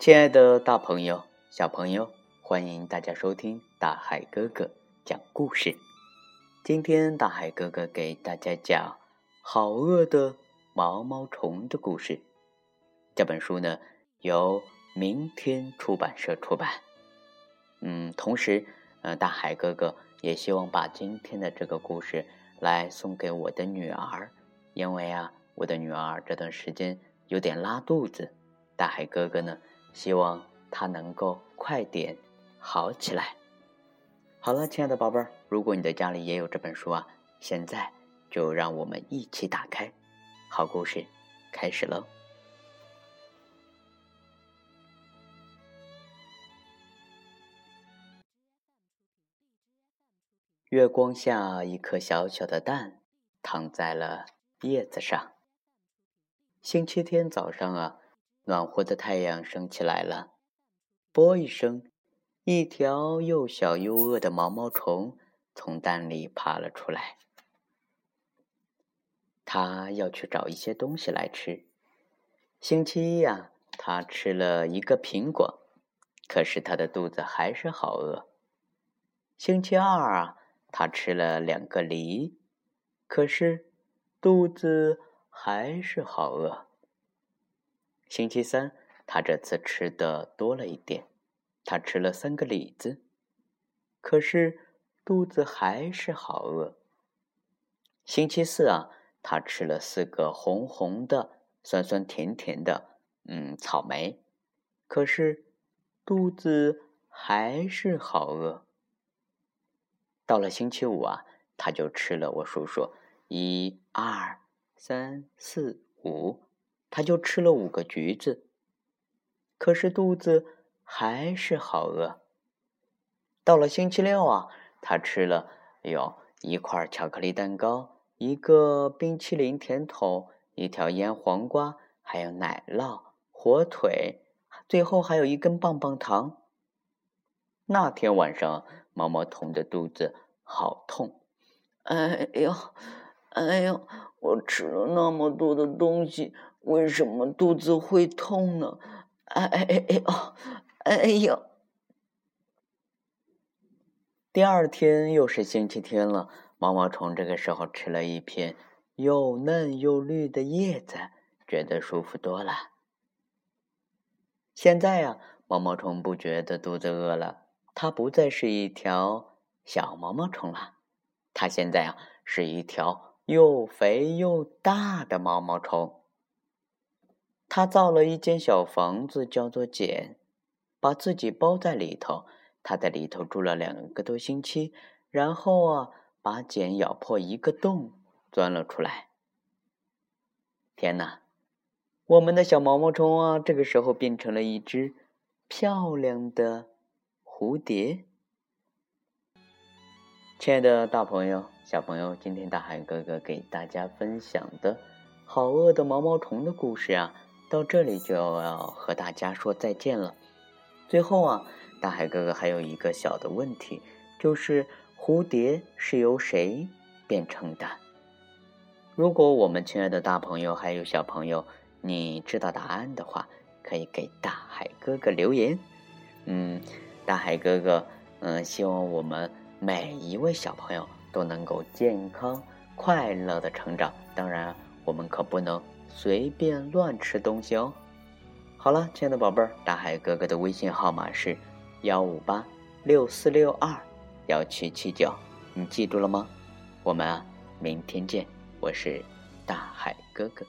亲爱的大朋友、小朋友，欢迎大家收听大海哥哥讲故事。今天大海哥哥给大家讲《好饿的毛毛虫》的故事。这本书呢由明天出版社出版。嗯，同时，呃，大海哥哥也希望把今天的这个故事来送给我的女儿，因为啊，我的女儿这段时间有点拉肚子。大海哥哥呢？希望他能够快点好起来。好了，亲爱的宝贝儿，如果你的家里也有这本书啊，现在就让我们一起打开。好故事开始喽！月光下，一颗小小的蛋躺在了叶子上。星期天早上啊。暖和的太阳升起来了，啵一声，一条又小又饿的毛毛虫从蛋里爬了出来。它要去找一些东西来吃。星期一呀，它吃了一个苹果，可是它的肚子还是好饿。星期二啊，它吃了两个梨，可是肚子还是好饿。星期三，他这次吃的多了一点，他吃了三个李子，可是肚子还是好饿。星期四啊，他吃了四个红红的、酸酸甜甜的，嗯，草莓，可是肚子还是好饿。到了星期五啊，他就吃了，我数数，一、二、三、四、五。他就吃了五个橘子，可是肚子还是好饿。到了星期六啊，他吃了有一块巧克力蛋糕，一个冰淇淋甜筒，一条腌黄瓜，还有奶酪、火腿，最后还有一根棒棒糖。那天晚上，毛毛虫的肚子好痛，哎呦，哎呦，我吃了那么多的东西。为什么肚子会痛呢？哎哎哎哎哦，哎呦！第二天又是星期天了，毛毛虫这个时候吃了一片又嫩又绿的叶子，觉得舒服多了。现在呀，毛毛虫不觉得肚子饿了，它不再是一条小毛毛虫了，它现在啊是一条又肥又大的毛毛虫。他造了一间小房子，叫做茧，把自己包在里头。他在里头住了两个多星期，然后啊，把茧咬破一个洞，钻了出来。天哪，我们的小毛毛虫啊，这个时候变成了一只漂亮的蝴蝶。亲爱的大朋友、小朋友，今天大海哥哥给大家分享的好饿的毛毛虫的故事啊。到这里就要和大家说再见了。最后啊，大海哥哥还有一个小的问题，就是蝴蝶是由谁变成的？如果我们亲爱的大朋友还有小朋友，你知道答案的话，可以给大海哥哥留言。嗯，大海哥哥，嗯，希望我们每一位小朋友都能够健康快乐的成长。当然，我们可不能。随便乱吃东西哦。好了，亲爱的宝贝儿，大海哥哥的微信号码是幺五八六四六二幺七七九，你记住了吗？我们啊，明天见。我是大海哥哥。